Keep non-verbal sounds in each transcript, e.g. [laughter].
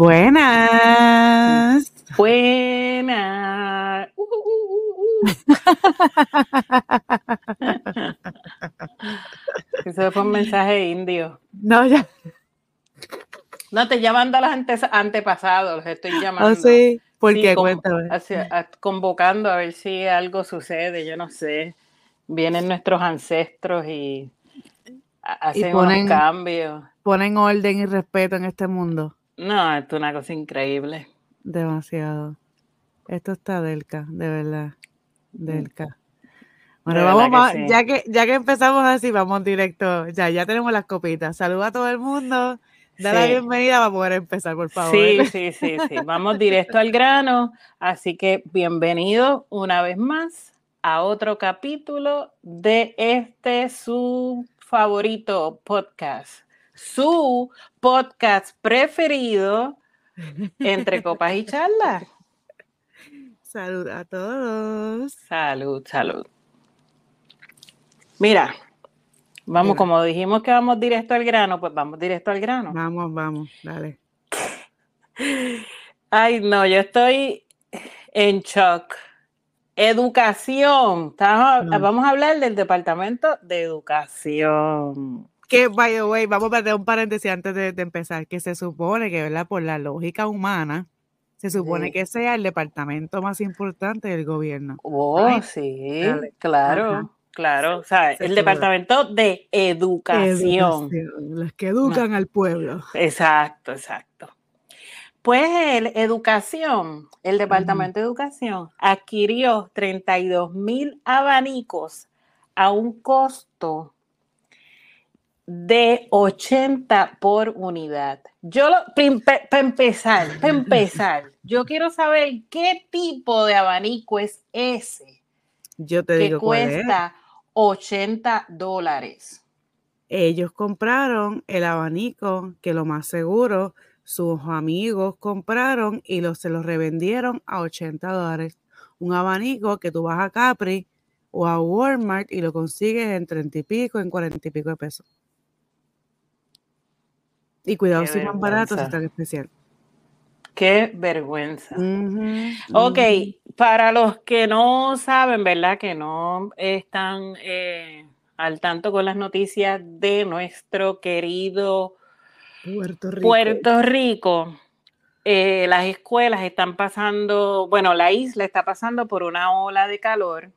Buenas. Buenas. Uh, uh, uh, Eso fue un mensaje indio. No, ya. No, te llamando a los antes, antepasados, los estoy llamando. Oh, sí. ¿Por Sí, qué? con- Cuéntame. hacia- a- convocando a ver si algo sucede, yo no sé. Vienen nuestros ancestros y ha- hacen ponen- unos cambios. Ponen orden y respeto en este mundo. No, esto es una cosa increíble. Demasiado. Esto está delca, de verdad. Delca. Bueno, De vamos, sí. ya que ya que empezamos así, vamos directo. Ya, ya tenemos las copitas. Saluda a todo el mundo. Da la bienvenida para poder empezar, por favor. Sí, sí, sí, sí. Vamos directo al grano. Así que bienvenido una vez más a otro capítulo de este su favorito podcast. Su podcast preferido entre copas y charlas. Salud a todos. Salud, salud. Mira, vamos, como dijimos que vamos directo al grano, pues vamos directo al grano. Vamos, vamos, dale. [laughs] Ay, no, yo estoy en shock. Educación. Estamos-. Vamos a hablar del Departamento de Educación. Que, by the way, vamos a meter un paréntesis antes de, de empezar, que se supone que, ¿verdad? Por la lógica humana, se supone Sí. que sea el departamento más importante del gobierno. Oh, Ay, sí, dale. claro, Ajá. Claro. O sea, Se el. Departamento de Educación. Educación, Los que educan al pueblo. Exacto, exacto. Pues el Educación, el Departamento de Educación adquirió 32 mil abanicos a un costo de 80 por unidad. Yo, para empezar, para [laughs] empezar, yo quiero saber qué tipo de abanico es ese Yo te que digo cuesta 80 dólares. Ellos compraron el abanico, que lo más seguro, sus amigos compraron y los, se los revendieron a 80 dólares. Un abanico que tú vas a Capri o a Walmart y lo consigues en 30 y pico, en 40 y pico de pesos. Y cuidado Qué si más barato, si vergüenza. está en especial. Qué vergüenza. Ujú, Ok. Para los que no saben, ¿verdad? Que no están eh, al tanto con las noticias de nuestro querido Puerto Rico. Puerto Rico, eh, las escuelas están pasando, bueno, la isla está pasando por una ola de calor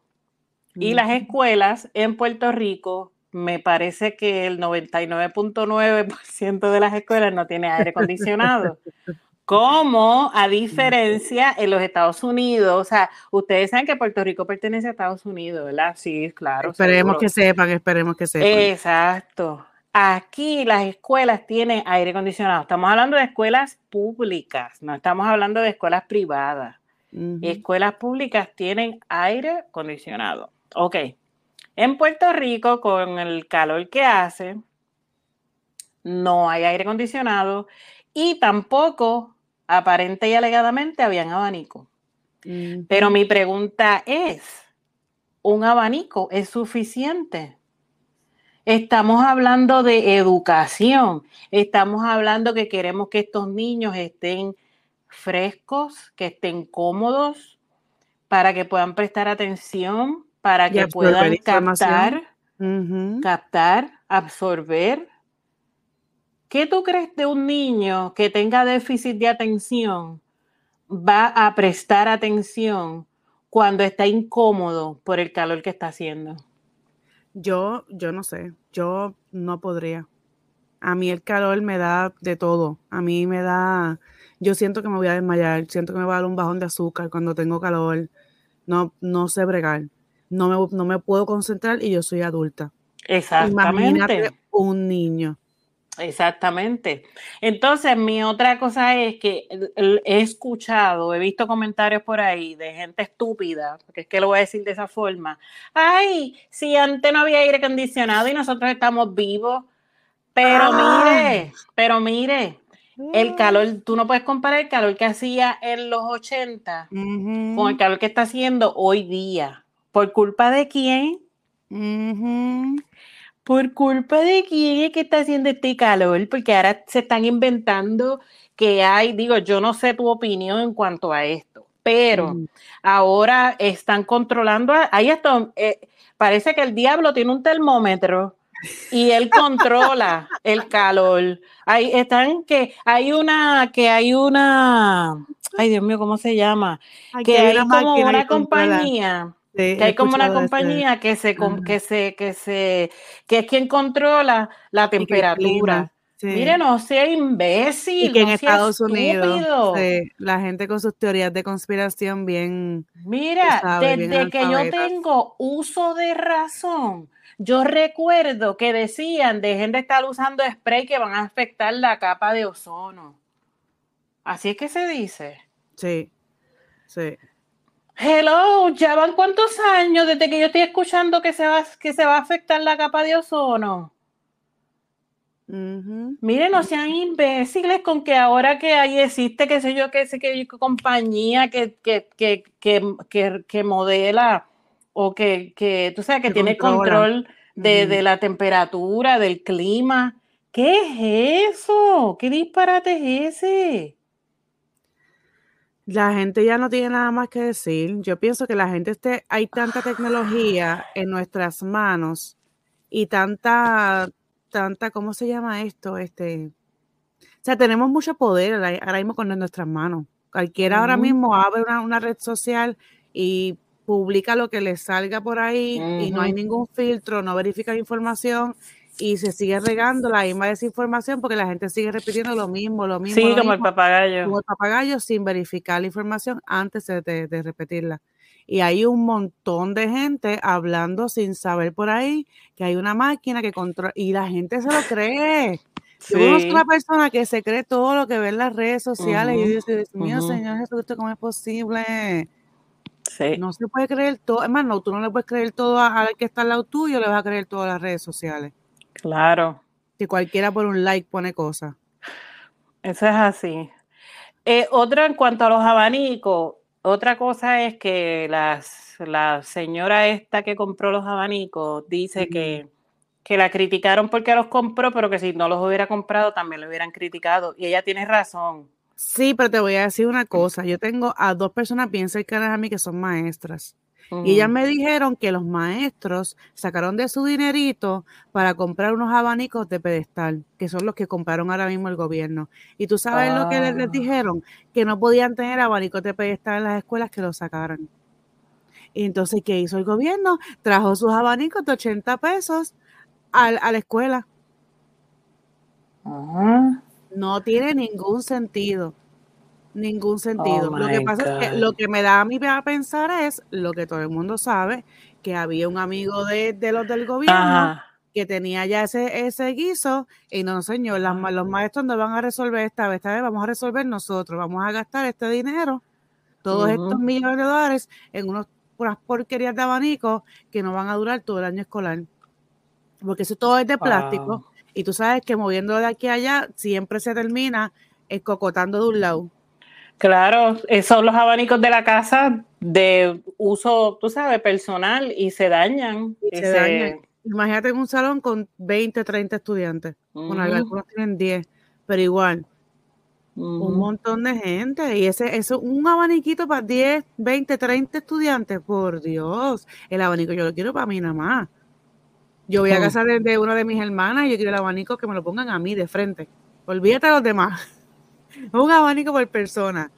y las escuelas en Puerto Rico, me parece que el 99.9% de las escuelas no tiene aire acondicionado. [laughs] Como a diferencia en los Estados Unidos, o sea, ustedes saben que Puerto Rico pertenece a Estados Unidos, ¿verdad? Sí, claro. Esperemos seguro. que sepan, esperemos que sepan. Exacto. Aquí las escuelas tienen aire acondicionado. Estamos hablando de escuelas públicas, no estamos hablando de escuelas privadas. Escuelas públicas tienen aire acondicionado. Ok. En Puerto Rico, con el calor que hace, no hay aire acondicionado y tampoco, aparente y alegadamente, habían abanico. Ujú. Pero mi pregunta es, ¿un abanico es suficiente? Estamos hablando de educación, estamos hablando que queremos que estos niños estén frescos, que estén cómodos, para que puedan prestar atención, para Y que puedan captar, captar, absorber. ¿Qué tú crees de un niño que tenga déficit de atención va a prestar atención cuando está incómodo por el calor que está haciendo? Yo, yo no sé, yo no podría. A mí el calor me da de todo. A mí me da, yo siento que me voy a desmayar, siento que me va a dar un bajón de azúcar cuando tengo calor. No, no sé bregar. No me, no me puedo concentrar y yo soy adulta. Imagínate Exactamente. un niño. Exactamente. Entonces, mi otra cosa es que he escuchado, he visto comentarios por ahí de gente estúpida, porque es que lo voy a decir de esa forma. Ay, si antes no había aire acondicionado y nosotros estamos vivos. Pero mire, pero mire, el calor, tú no puedes comparar el calor que hacía en los 80 con el calor que está haciendo hoy día. ¿Por culpa de quién? ¿Por culpa de quién es que está haciendo este calor? Porque ahora se están inventando que hay, digo, yo no sé tu opinión en cuanto a esto, pero mm. ahora están controlando, ahí está, eh, parece que el diablo tiene un termómetro y él controla el calor. Ahí están que hay una, que hay una, ay Dios mío, ¿cómo se llama? que hay como una compañía. Que hay como una compañía que se, que se, que se, que es quien controla la temperatura. Miren, no sea imbécil. Y que en Estados Unidos la gente con sus teorías de conspiración bien. Mira, desde que yo tengo uso de razón, yo recuerdo que decían, dejen de estar usando spray que van a afectar la capa de ozono. Así es que se dice. Sí, sí. Hello, ¿ya van cuántos años desde que yo estoy escuchando que se va, que se va a afectar la capa de ozono? Miren, no sean imbéciles con que ahora que ahí existe, qué sé yo, qué sé qué compañía que, que, que, que, que modela o que, que tú sabes, que tiene control de, de, la temperatura, del clima. ¿Qué es eso? ¿Qué disparate es ese? La gente ya no tiene nada más que decir. Yo pienso que la gente esté, hay tanta tecnología en nuestras manos y tanta, tanta, ¿cómo se llama esto? Este, o sea, tenemos mucho poder ahora mismo con nuestras manos. Cualquiera ahora mismo abre una, una, red social y publica lo que le salga por ahí y no hay ningún filtro, no verifica información y se sigue regando la misma desinformación porque la gente sigue repitiendo lo mismo, lo mismo. Sí, como el papagayo. Como el papagayo sin verificar la información antes de, repetirla. Y hay un montón de gente hablando sin saber por ahí que hay una máquina que controla y la gente se lo cree. Sí. Yo una persona que se cree todo lo que ve en las redes sociales y yo digo, Dios mío, Señor Jesucristo, ¿cómo es posible? No se puede creer todo. Es más, no, tú no le puedes creer todo al que está al lado tuyo, le vas a creer todas las redes sociales. Claro. Si cualquiera por un like pone cosas. Eso es así. Eh, otra en cuanto a los abanicos, otra cosa es que las, la señora esta que compró los abanicos dice que, que la criticaron porque los compró, pero que si no los hubiera comprado también lo hubieran criticado. Y ella tiene razón. Sí, pero te voy a decir una cosa. Yo tengo a dos personas bien cercanas a mí que son maestras. Y ellas me dijeron que los maestros sacaron de su dinerito para comprar unos abanicos de pedestal, que son los que compraron ahora mismo el gobierno. Y tú sabes lo que les, ah. dijeron, que no podían tener abanicos de pedestal en las escuelas que los sacaran. Y entonces, ¿qué hizo el gobierno? Trajo sus abanicos de 80 pesos a, a la escuela. No tiene ningún sentido. Ningún sentido. Oh lo que pasa es que lo que me da a mí a pensar es lo que todo el mundo sabe, que había un amigo de, los del gobierno que tenía ya ese, ese guiso y no, señor, los maestros no van a resolver esta vez, esta vez vamos a resolver nosotros, vamos a gastar este dinero, todos estos millones de dólares en unos, unas porquerías de abanico que no van a durar todo el año escolar. Porque eso todo es de plástico. Y tú sabes que moviendo de aquí a allá siempre se termina escocotando de un lado. Claro, son los abanicos de la casa de uso, tú sabes, personal y se dañan. Imagínate en un salón con 20, 30 estudiantes. Bueno, algunos tienen 10, pero igual. Un montón de gente. Y ese es un abaniquito para 10, 20, 30 estudiantes. Por Dios. El abanico yo lo quiero para mí nada más. Yo voy a casa de, una de mis hermanas y yo quiero el abanico que me lo pongan a mí de frente. Olvídate de los demás. Un abanico por persona.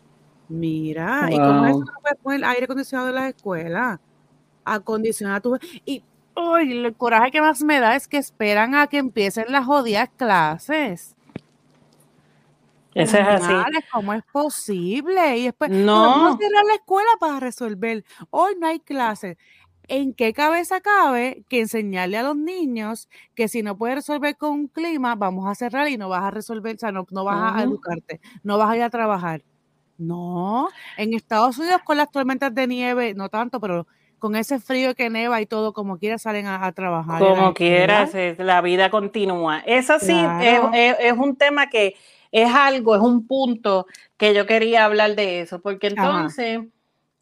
Mira, ¿y cómo eso no puedes poner aire acondicionado en las escuelas? Acondicionar tu. Y el coraje que más me da es que esperan a que empiecen las jodidas clases. Eso es así. ¿Cómo es posible? Y después, no. vamos a cerrar la escuela para resolver. Hoy no hay clases. ¿En qué cabeza cabe que enseñarle a los niños que si no puedes resolver con un clima, vamos a cerrar y no vas a resolver, o sea, no, vas a educarte, no vas a ir a trabajar? No, en Estados Unidos con las tormentas de nieve, no tanto, pero con ese frío que neva y todo, como quiera salen a, trabajar. Como quiera, la vida continúa. Eso sí, es, un tema que es algo, es un punto que yo quería hablar de eso, porque entonces,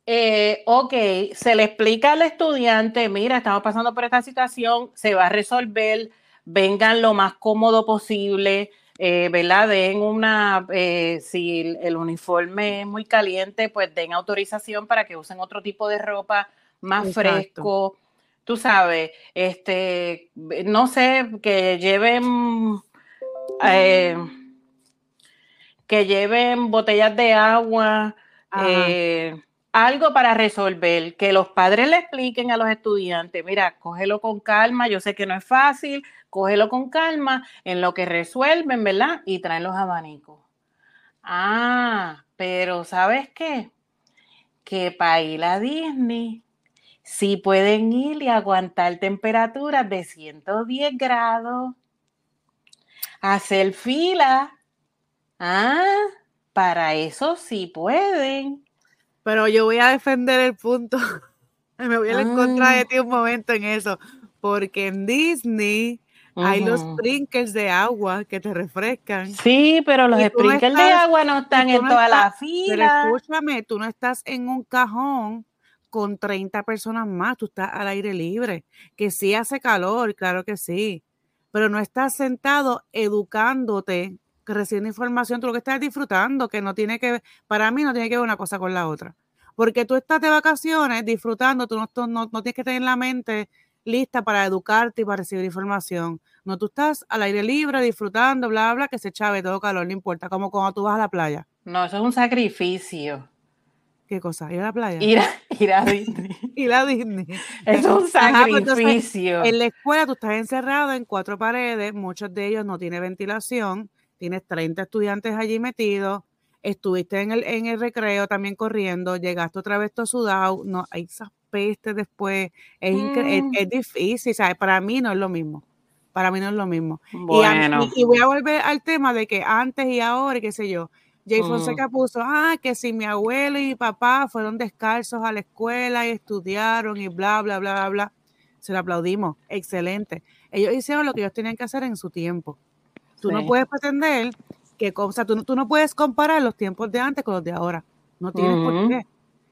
eh, ok, se le explica al estudiante, mira, estamos pasando por esta situación, se va a resolver, vengan lo más cómodo posible, eh, ¿verdad? Den una, eh, si el uniforme es muy caliente, pues den autorización para que usen otro tipo de ropa más fresco. Tú sabes, este, no sé, que lleven, eh, que lleven botellas de agua, algo para resolver, que los padres le expliquen a los estudiantes, mira, cógelo con calma, yo sé que no es fácil, cógelo con calma en lo que resuelven, ¿verdad? Y traen los abanicos. Ah, pero ¿sabes qué? Que para ir a Disney sí pueden ir y aguantar temperaturas de 110 grados, hacer fila. Ah, para eso sí pueden. Pero yo voy a defender el punto. [laughs] Me voy a encontrar de ah. ti un momento en eso. Porque en Disney hay los sprinkles de agua que te refrescan. Sí, pero los sprinkles de agua no están en toda la fila. Pero escúchame, tú no estás en un cajón con 30 personas más, tú estás al aire libre, que sí hace calor, claro que sí, pero no estás sentado educándote, recibiendo información, tú lo que estás disfrutando, que no tiene que ver, para mí no tiene que ver una cosa con la otra. Porque tú estás de vacaciones disfrutando, tú no, no, no tienes que tener la mente lista para educarte y para recibir información. No, tú estás al aire libre, disfrutando, bla, bla, que se chave todo calor, no importa, como cuando tú vas a la playa. No, eso es un sacrificio. ¿Qué cosa? ¿Ir a la playa? Ir a, [laughs] ir a Disney. [laughs] ir a Disney. Es un pues, sacrificio. en la escuela tú estás encerrado en cuatro paredes, muchos de ellos no tienen ventilación, tienes 30 estudiantes allí metidos, estuviste en el, en el recreo también corriendo, llegaste otra vez todo sudado, no, hay esas pestes después, es, mm. es, difícil, ¿sabes? Para mí no es lo mismo. Para mí no es lo mismo. Y, voy a volver al tema de que antes y ahora, qué sé yo, Jay mm. Fonseca puso, ah, que si mi abuelo y mi papá fueron descalzos a la escuela y estudiaron y bla, bla, bla, bla, bla. Se lo aplaudimos. Excelente. Ellos hicieron lo que ellos tenían que hacer en su tiempo. Tú no puedes pretender que, o sea, tú, tú, no puedes comparar los tiempos de antes con los de ahora. No tienes por qué.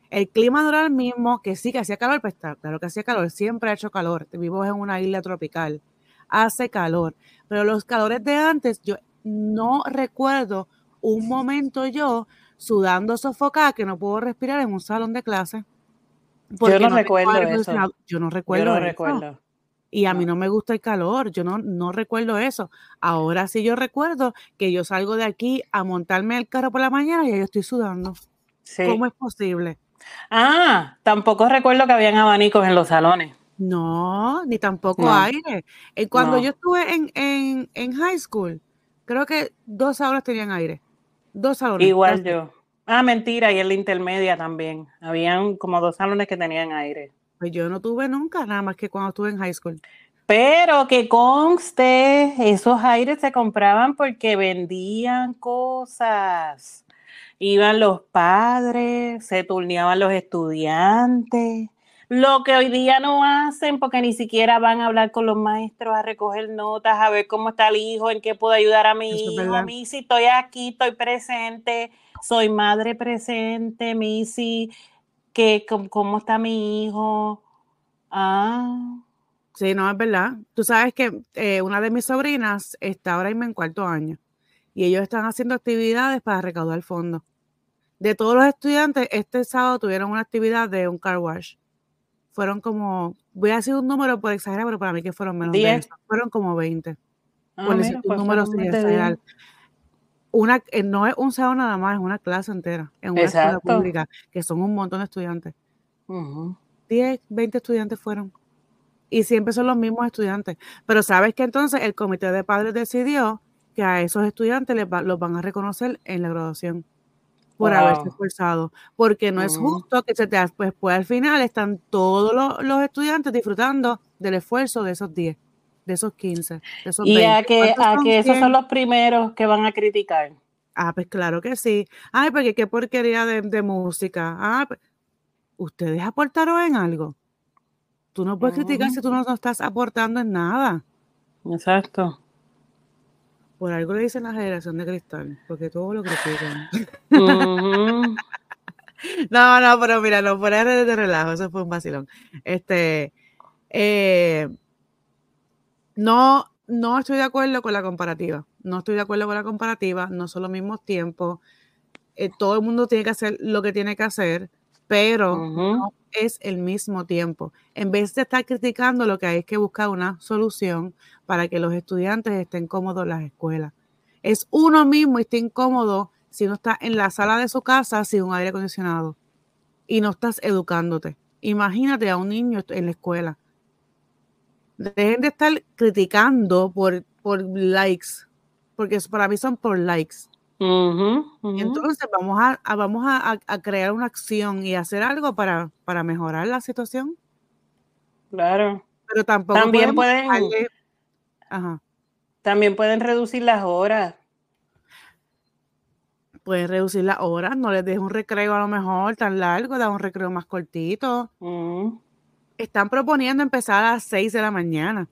El clima no era el mismo, que sí que hacía calor, pues claro que hacía calor, siempre ha hecho calor. Vivimos en una isla tropical, hace calor. Pero los calores de antes, yo no recuerdo un momento yo sudando sofocada que no puedo respirar en un salón de clase. Yo no, recuerdo eso. Yo no recuerdo. recuerdo. Y a mí no me gusta el calor, yo no, no recuerdo eso. Ahora sí yo recuerdo que yo salgo de aquí a montarme el carro por la mañana y yo estoy sudando. ¿Cómo es posible? Ah, tampoco recuerdo que habían abanicos en los salones. No, ni tampoco aire. Eh, cuando yo estuve en, en, high school, creo que dos salones tenían aire. Dos salones. Igual yo. Ah, mentira, y en la intermedia también. Habían como dos salones que tenían aire. Pues yo no tuve nunca, nada más que cuando estuve en high school. Pero que conste, esos aires se compraban porque vendían cosas. Iban los padres, se turneaban los estudiantes. Lo que hoy día no hacen porque ni siquiera van a hablar con los maestros a recoger notas, a ver cómo está el hijo, en qué puedo ayudar a mi hijo. Missy, estoy aquí, estoy presente, soy madre presente, Missy, que cómo está mi hijo. Ah. Sí, no, es verdad. Tú sabes que eh, una de mis sobrinas está ahora mismo en cuarto año y ellos están haciendo actividades para recaudar fondos. De todos los estudiantes, este sábado tuvieron una actividad de un car wash. Fueron como, voy a decir un número por exagerar, pero para mí que fueron menos de eso. Fueron como 20. Ah, por decir un pues número sin exagerar una, eh, no es un sábado nada más, es una clase entera en una escuela pública, que son un montón de estudiantes. 10, 20 estudiantes fueron. Y siempre son los mismos estudiantes. Pero sabes que entonces el comité de padres decidió que a esos estudiantes les los van a reconocer en la graduación por haberse esforzado. Porque no es justo que se te pues, pues al final están todos los, los estudiantes disfrutando del esfuerzo de esos 10 de esos 15, de esos y a que, a que esos son los primeros que van a criticar. Ah, pues claro que sí. Ay, porque qué porquería de, música. Ah, pues, ¿ustedes aportaron en algo? Tú no puedes criticar si tú no, no estás aportando en nada. Exacto. Por algo le dicen la generación de cristal, porque todo lo critican. [laughs] No, no, pero mira, no de, de relajo, eso fue un vacilón. Este, eh, no, no estoy de acuerdo con la comparativa. No estoy de acuerdo con la comparativa, no son los mismos tiempos. Eh, todo el mundo tiene que hacer lo que tiene que hacer, pero no es el mismo tiempo. En vez de estar criticando, lo que hay es que buscar una solución para que los estudiantes estén cómodos en las escuelas. Es uno mismo y está incómodo si no está en la sala de su casa sin un aire acondicionado y no estás educándote. Imagínate a un niño en la escuela. Dejen de estar criticando por, por likes, porque para mí son por likes. Entonces vamos a, a- vamos a, crear una acción y hacer algo para, para mejorar la situación. Claro. Pero tampoco También pueden- Ajá. También pueden reducir las horas. Puedes reducir las horas, no les dejes un recreo a lo mejor tan largo, da un recreo más cortito. Ujú. Están proponiendo empezar a las 6 de la mañana.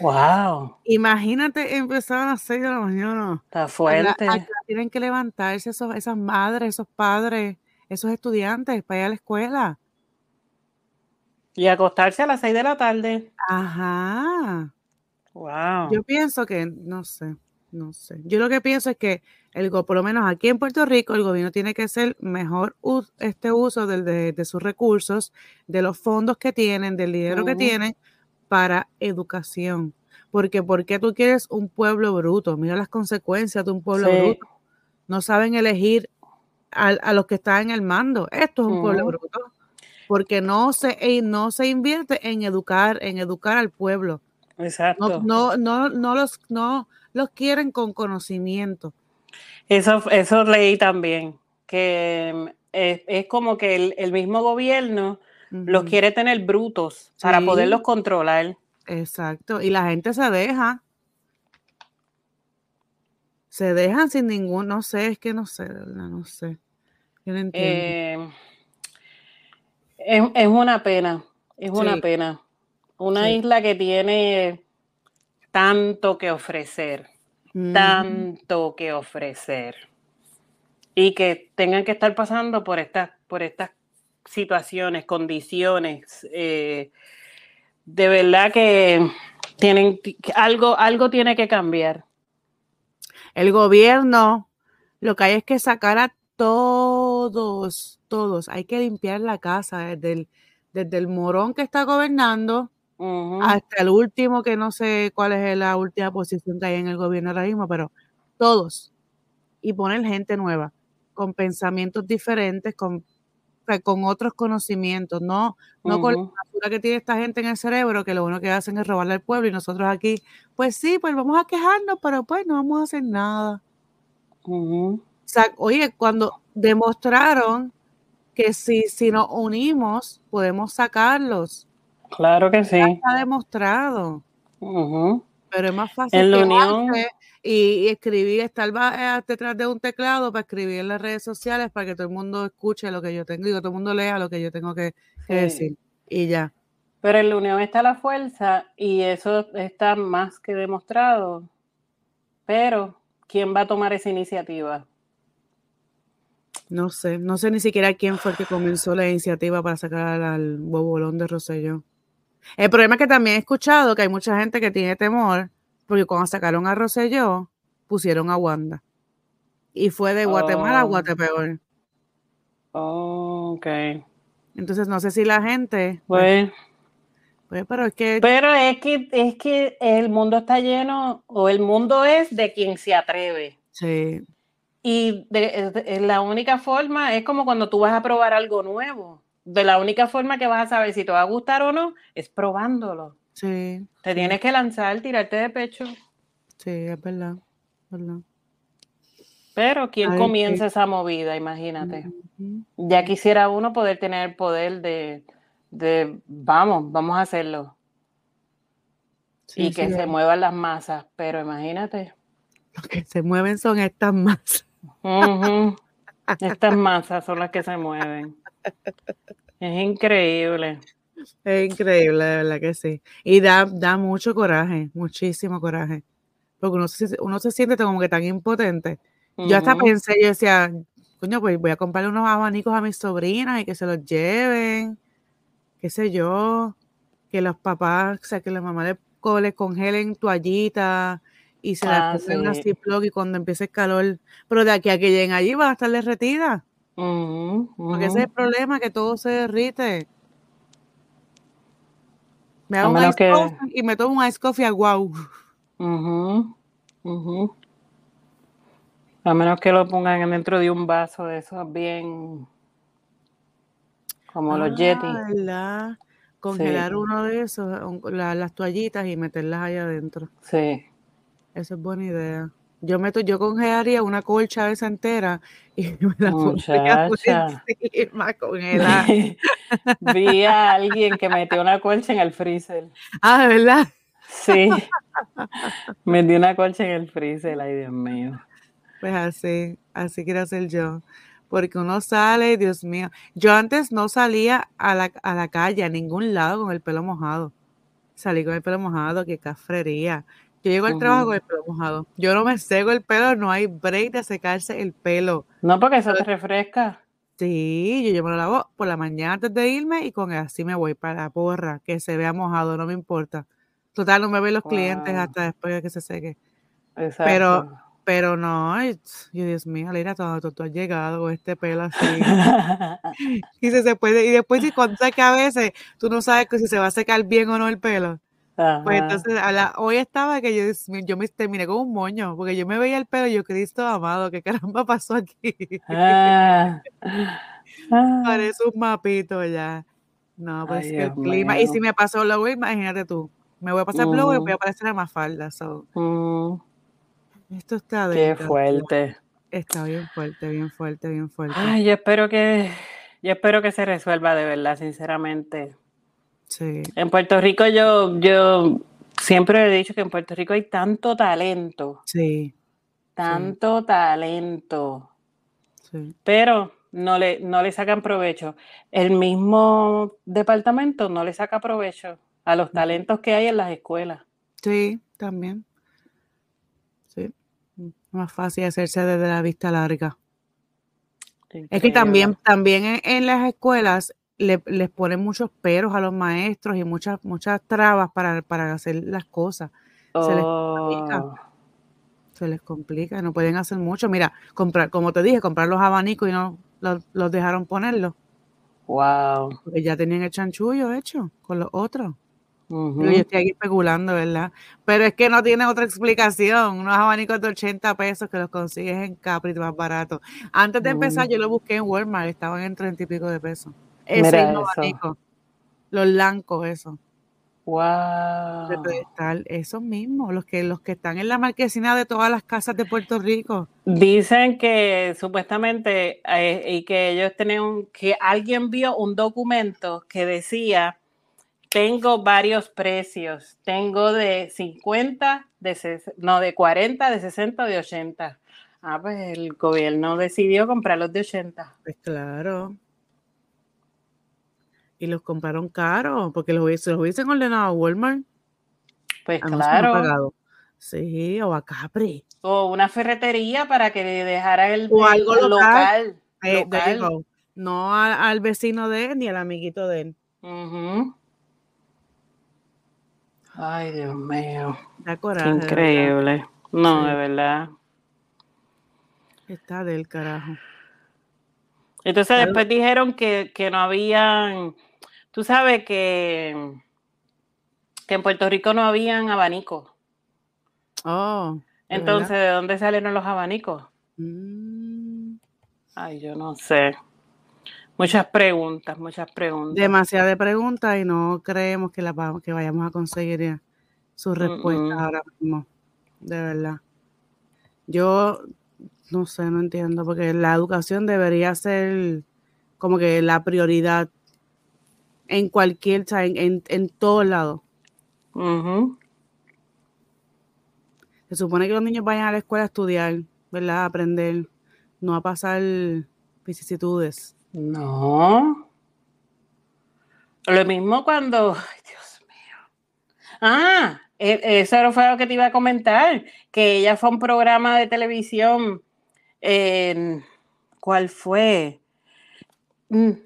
Wow, Imagínate empezar a las 6 de la mañana. está fuerte. a que tienen que levantarse esos, esas madres, esos padres, esos estudiantes para ir a la escuela. Y acostarse a las 6 de la tarde. Ajá. Wow. Yo pienso que, no sé, no sé. Yo lo que pienso es que, el, por lo menos aquí en Puerto Rico, el gobierno tiene que hacer mejor u- este uso del- de, de sus recursos, de los fondos que tienen, del dinero que tienen para educación. Porque, ¿por qué tú quieres un pueblo bruto? Mira las consecuencias de un pueblo Sí. bruto. No saben elegir a, los que están en el mando. Esto es un pueblo bruto. Porque no se, eh, no se invierte en educar, en educar al pueblo. No, Exacto. no, no, no los, no los quieren con conocimiento. Eso, eso leí también, que mm, es, es como que el, el mismo gobierno los quiere tener brutos para Sí. poderlos controlar. Exacto. Y la gente se deja. Se dejan sin ningún, no sé, es que no sé, no sé. Yo no entiendo. Eh, es, es una pena, es una pena. Una Sí. isla que tiene tanto que ofrecer, tanto que ofrecer. Y que tengan que estar pasando por estas, por estas situaciones, condiciones. eh, de verdad que tienen algo, algo tiene que cambiar. El gobierno, lo que hay es que sacar a todos, todos. Hay que limpiar la casa desde el, desde el morón que está gobernando Hasta el último, que no sé cuál es la última posición que hay en el gobierno ahora mismo, pero todos. Y poner gente nueva, con pensamientos diferentes, con, con otros conocimientos, no, no con la basura que tiene esta gente en el cerebro, que lo único que hacen es robarle al pueblo y nosotros aquí, pues sí, pues vamos a quejarnos, pero pues no vamos a hacer nada. O sea, oye, cuando demostraron que si, si nos unimos, podemos sacarlos. Claro que sí. Está demostrado. Pero es más fácil En la unión, y, y escribir, estar eh, detrás de un teclado para escribir en las redes sociales para que todo el mundo escuche lo que yo tengo, digo, todo el mundo lea lo que yo tengo que, que sí. decir. Y ya. Pero en la unión está la fuerza y eso está más que demostrado. Pero, ¿quién va a tomar esa iniciativa? No sé, no sé ni siquiera quién fue el que comenzó la iniciativa para sacar al, bobolón de Rosselló. El problema es que también he escuchado que hay mucha gente que tiene temor porque cuando sacaron a Rosselló, pusieron a Wanda. Y fue de Guatemala a Oh, Guatepeor. oh, ok. Entonces no sé si la gente, pues, Pues, pues, pero es que pero es que, es que el mundo está lleno, o el mundo es de quien se atreve. sí, Y de, de- la única forma es como cuando tú vas a probar algo nuevo. De la única forma que vas a saber si te va a gustar o no es probándolo. sí, Te sí, tienes que lanzar, tirarte de pecho. sí, es verdad, verdad. Pero ¿quién Ay, comienza esa movida? Imagínate. Ya quisiera uno poder tener el poder de, de vamos, vamos a hacerlo. Sí, Y que sí, se muevan las masas. Pero imagínate. los que se mueven son estas ujú, Estas masas son las que se mueven. Es increíble. Es increíble, de verdad que sí. Y da, da mucho coraje, muchísimo coraje. Porque uno se, uno se siente como que tan impotente. Yo hasta pensé, yo decía, coño, pues voy a comprarle unos abanicos a mis sobrinas y que se los lleven, qué sé yo, que los papás, o sea, que la mamá le, le congelen toallitas y se ah, pongan así y cuando empiece el calor, pero de aquí a que lleguen allí van a estar derretidas. Porque ese es el problema, que todo se derrite. Me hago un ice que... y me tomo un ice coffee a wow. A menos que lo pongan dentro de un vaso de esos bien como los ah, Yeti. Congelar uno de esos, las toallitas y meterlas ahí adentro. Sí. Esa es buena idea. Yo meto, yo congelaría una colcha esa entera y [laughs] me la pondría más [laughs] congelada. [laughs] Vi a alguien que metió una colcha en el freezer. Ah, ¿de verdad? Sí. Metió una colcha en el freezer, ay Dios mío. Pues así, así quiero hacer yo. Porque uno sale, Dios mío. Yo antes no salía a la, a la calle, a ningún lado con el pelo mojado. Salí con el pelo mojado, qué cafrería. Yo llego al trabajo con el pelo mojado. Yo no me seco el pelo, no hay break de secarse el pelo. No, porque eso te refresca. Sí, yo, me lo lavo por la mañana antes de irme y con así me voy para la porra, que se vea mojado, no me importa. Total, no me ven los clientes hasta después de que se seque. Exacto. Pero, pero no, yo Dios mío, Leira, todo, todo, todo, has llegado con este pelo así. [laughs] y se, puede, y después si cuando que a veces tú no sabes que si se va a secar bien o no el pelo. Pues entonces, hoy estaba que yo, yo me terminé con un moño, porque yo me veía el pelo y yo, Cristo amado, ¿qué caramba pasó aquí? Ah, [laughs] Parece un mapito ya. No, pues el clima. Y si me pasó luego, imagínate tú. Me voy a pasar luego y voy a mm. aparecer a más falda. Mm. Esto está de. Qué fuerte. Está bien fuerte, bien fuerte, bien fuerte. Ay, yo espero que, yo espero que se resuelva de verdad, sinceramente. En Puerto Rico yo, yo siempre he dicho que en Puerto Rico hay tanto talento. Sí. Tanto talento. Pero no le, no le sacan provecho. El mismo departamento no le saca provecho a los talentos que hay en las escuelas. Sí, también. Sí. Más fácil hacerse desde la vista larga. Es que también, también en las escuelas les ponen muchos peros a los maestros y muchas, muchas trabas para, hacer las cosas. Se les complica. Oh. Se les complica, no pueden hacer mucho. Mira, comprar, como te dije, comprar los abanicos y no los, dejaron ponerlos. Wow. Porque ya tenían el chanchullo hecho con los otros. Yo estoy aquí especulando, ¿verdad? Pero es que no tiene otra explicación. Unos abanicos de 80 pesos que los consigues en Capri más barato. Antes de empezar, yo lo busqué en Walmart, estaban en 30 y pico de pesos. Ese eso. Los blancos, eso. Wow. esos mismos, los que, los que están en la marquesina de todas las casas de Puerto Rico. Dicen que supuestamente eh, y que ellos tenían que alguien vio un documento que decía tengo varios precios, tengo de 50, de no de 40, de 60, de 80. Ah, pues el gobierno decidió comprar los de 80. Pues claro y los compraron caros, porque los, se los hubiesen ordenado a Walmart. Pues claro. Sí, o a Capri. O una ferretería para que dejara el, o algo local. Eh, no al vecino de él ni al amiguito de él. Ay, Dios mío. increíble. No, de verdad. Está del carajo. Entonces después dijeron que, que no habían Tú sabes que, que en Puerto Rico no habían abanicos. Oh. Entonces, ¿de dónde salieron los abanicos? Mm. Ay, yo no sé. Muchas preguntas, muchas preguntas. Demasiadas preguntas y no creemos que, la, que vayamos a conseguir su respuesta ahora mismo. De verdad. Yo no sé, no entiendo, porque la educación debería ser como que la prioridad en cualquier, en, en, en todos lados. Se supone que los niños vayan a la escuela a estudiar, ¿verdad? A aprender, no a pasar vicisitudes. No. Lo mismo cuando, ay, Dios mío. Ah, e- eso fue lo que te iba a comentar, que ella fue a un programa de televisión, en- ¿cuál fue?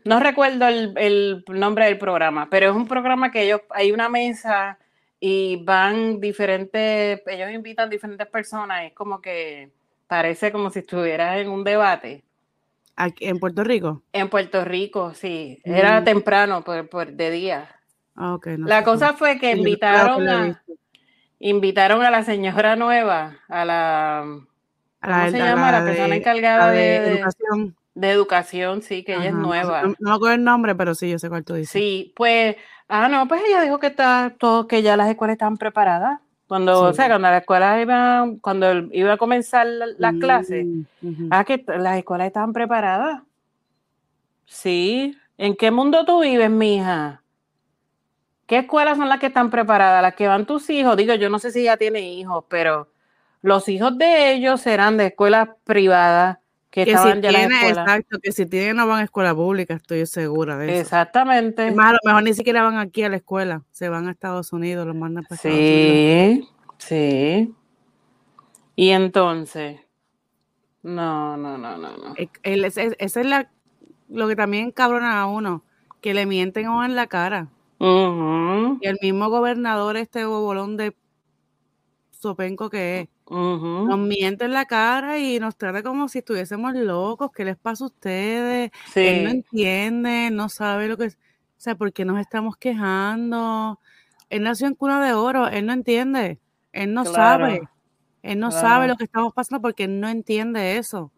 No recuerdo el, el nombre del programa, pero es un programa que ellos, hay una mesa y van diferentes, ellos invitan diferentes personas, es como que parece como si estuvieras en un debate. Aquí, en Puerto Rico. En Puerto Rico, sí, era Mm. temprano, por, por- de día. Ah, ok, no La cosa fue que Sí, invitaron a, invitaron a la señora nueva, a la, A ¿cómo se a llama? La de- persona la encargada de, de- educación. De educación, sí, que ella es no nueva. No, no acuerdo el nombre, pero sí, yo sé cuál tú dices. Sí, pues, ah, no, pues ella dijo que está todo, que ya las escuelas estaban preparadas. Cuando, o sea, cuando la escuela iba, cuando iba a comenzar la- las clases, Mm, ujú. ah, que las escuelas estaban preparadas. Sí. ¿En qué mundo tú vives, mija? ¿Qué escuelas son las que están preparadas? Las que van tus hijos. Digo, yo no sé si ya tiene hijos, pero los hijos de ellos serán de escuelas privadas que, Que si ya las tiene, exacto, que si tienen no van a escuela pública, estoy segura de eso. Exactamente. Es más, a lo mejor ni siquiera van aquí a la escuela, se van a Estados Unidos, los mandan para Estados Unidos. Sí, sí. Y entonces, no, no, no, no, no. Ese es la, lo que también cabrona a uno, que le mienten a uno en la cara. Y el mismo gobernador, este bobolón de sopenco que es, nos miente en la cara y nos trata como si estuviésemos locos. ¿Qué les pasa a ustedes? Él no entiende, no sabe lo que es. O sea, ¿por qué nos estamos quejando? Él nació en cuna de oro, él no entiende, él no sabe, él no sabe lo que estamos pasando porque él no entiende eso.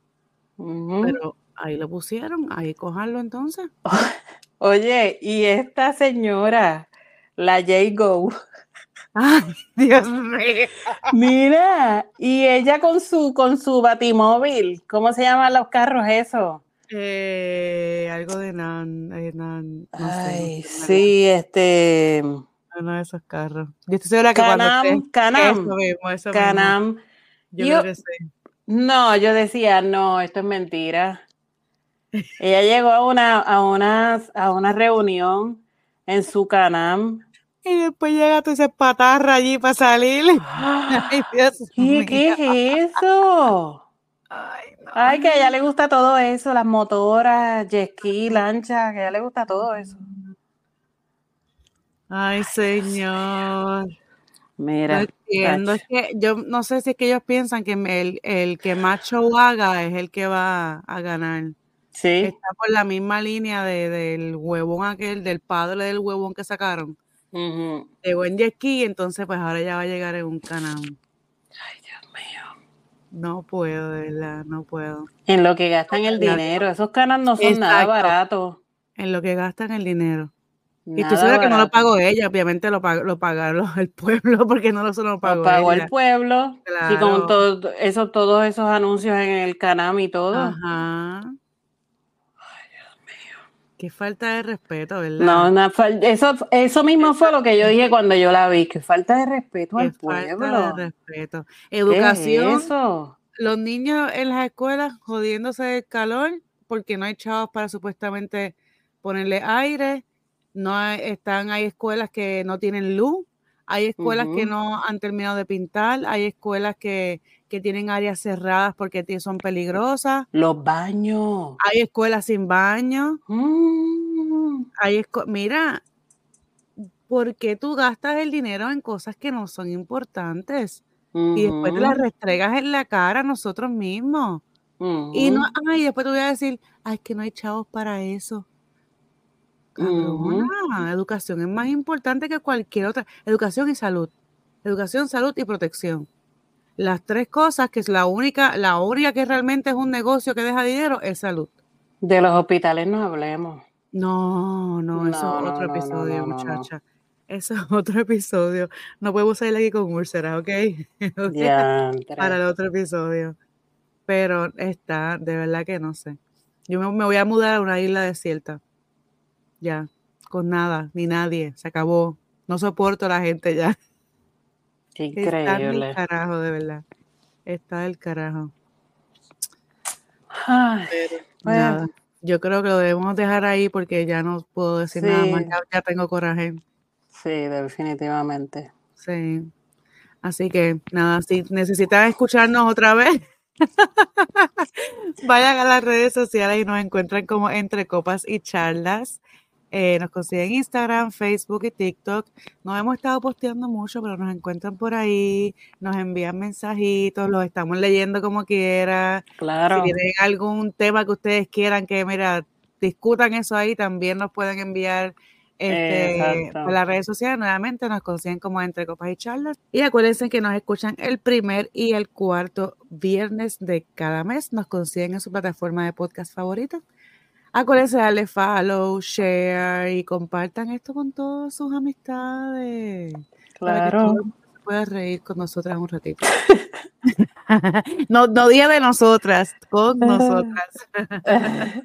Pero ahí lo pusieron, ahí cojanlo entonces. [laughs] Oye, y esta señora, la J. Ay, Dios mío. mira, y ella con su con su batimóvil, ¿cómo se llaman los carros eso? Eh, algo de nan, eh, nan, no Ay, sé, sí, este, uno de esos carros. Yo estoy segura que cuando Canam, eso Canam, mismo, eso mismo. Canam. Yo Yo, no, yo decía, no, esto es mentira. Ella llegó a una, a una, a una reunión en su Canam. Y después llega toda esa patarra allí para salir. [gasps] Ay, Dios ¿Qué, qué es eso? Ay, no. Ay, que a ella le gusta todo eso, las motoras, jet ski, lancha, que a ella le gusta todo eso. Ay, señor. No Mira, entiendo. Es que yo no sé si es que ellos piensan que el, el que más show haga es el que va a ganar. Sí, Está por la misma línea de, del huevón aquel, del padre del huevón que sacaron. Ujú. Llegó en jet ski, entonces pues ahora ya va a llegar en un canal. Ay, Dios mío. No puedo, de verdad, no puedo. En lo que gastan el dinero, esos canas no son nada baratos. En lo que gastan el dinero. Y Nada estoy segura que no lo barato. pagó ella, obviamente lo, pagó, lo pagaron el pueblo, [laughs] porque no lo solo lo Lo pagó pagó el pueblo, Claro. con todo eso, todos esos anuncios en el Canam y todo. Ajá. Qué falta de respeto, ¿verdad? No, una fal- eso, eso mismo fue lo que yo dije cuando yo la vi, que falta de respeto al falta de pueblo. respeto. ¿Qué es Educación, eso? los niños en las escuelas jodiéndose del calor porque no hay chavos para supuestamente ponerle aire. No hay- están, hay escuelas que no tienen luz, hay escuelas que no han terminado de pintar, hay escuelas que, que tienen áreas cerradas porque son peligrosas, Los baños. hay escuelas sin baño, Mm. hay mira, ¿por qué tú gastas el dinero en cosas que no son importantes? Y después te las restregas en la cara a nosotros mismos. Y no, ay, después te voy a decir, ay, es que no hay chavos para eso. Cabrona, educación es más importante que cualquier otra. Educación y salud. Educación, salud y protección. Las tres cosas que es la única, la única que realmente es un negocio que deja dinero es salud. De los hospitales no hablemos. No, no, eso No, es otro no, episodio, no, muchacha. Eso es otro episodio. No podemos salir aquí con úlceras, ¿ok? [laughs] Para el otro episodio. Pero está, de verdad que no sé. Yo me, me voy a mudar a una isla desierta. Ya, con nada, ni nadie. Se acabó. No soporto a la gente ya. [laughs] Qué Está del increíble. carajo, de verdad. Está del carajo. Ay, Pero Bueno, nada. yo creo que lo debemos dejar ahí porque ya no puedo decir nada más, ya, tengo coraje. Sí, definitivamente. Sí. Así que nada, si necesitan escucharnos otra vez, [laughs] vayan a las redes sociales y nos encuentran como Entre Copas y Charlas. Eh, nos consiguen Instagram, Facebook y TikTok. No hemos estado posteando mucho, pero nos encuentran por ahí, nos envían mensajitos, los estamos leyendo como quiera. Claro. Si tienen algún tema que ustedes quieran que, mira, discutan eso ahí, también nos pueden enviar este, por las redes sociales. Nuevamente nos consiguen como Entre Copas y Charlas. Y acuérdense que nos escuchan el primer y el cuarto viernes de cada mes. Nos consiguen en su plataforma de podcast favorita. Acuérdense de darle follow, share y compartan esto con todas sus amistades. Claro. Para que reír con nosotras un ratito. [laughs] no, no día de nosotras, con nosotras. [laughs]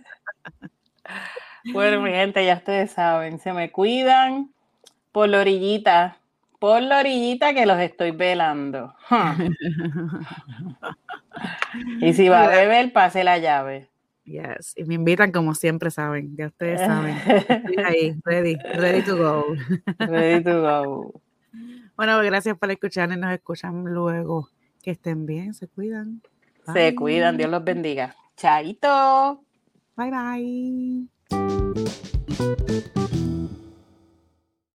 bueno, mi gente, ya ustedes saben, se me cuidan por la orillita, por la orillita que los estoy velando. [laughs] y si va a beber, pase la llave. Yes, y me invitan como siempre saben, ya ustedes saben. Estoy ahí, [laughs] ready, ready to go. Ready to go. [laughs] Bueno, pues, gracias por escuchar y nos escuchan luego. Que estén bien, se cuidan. Se cuidan, Dios los bendiga. Chaito. Bye bye.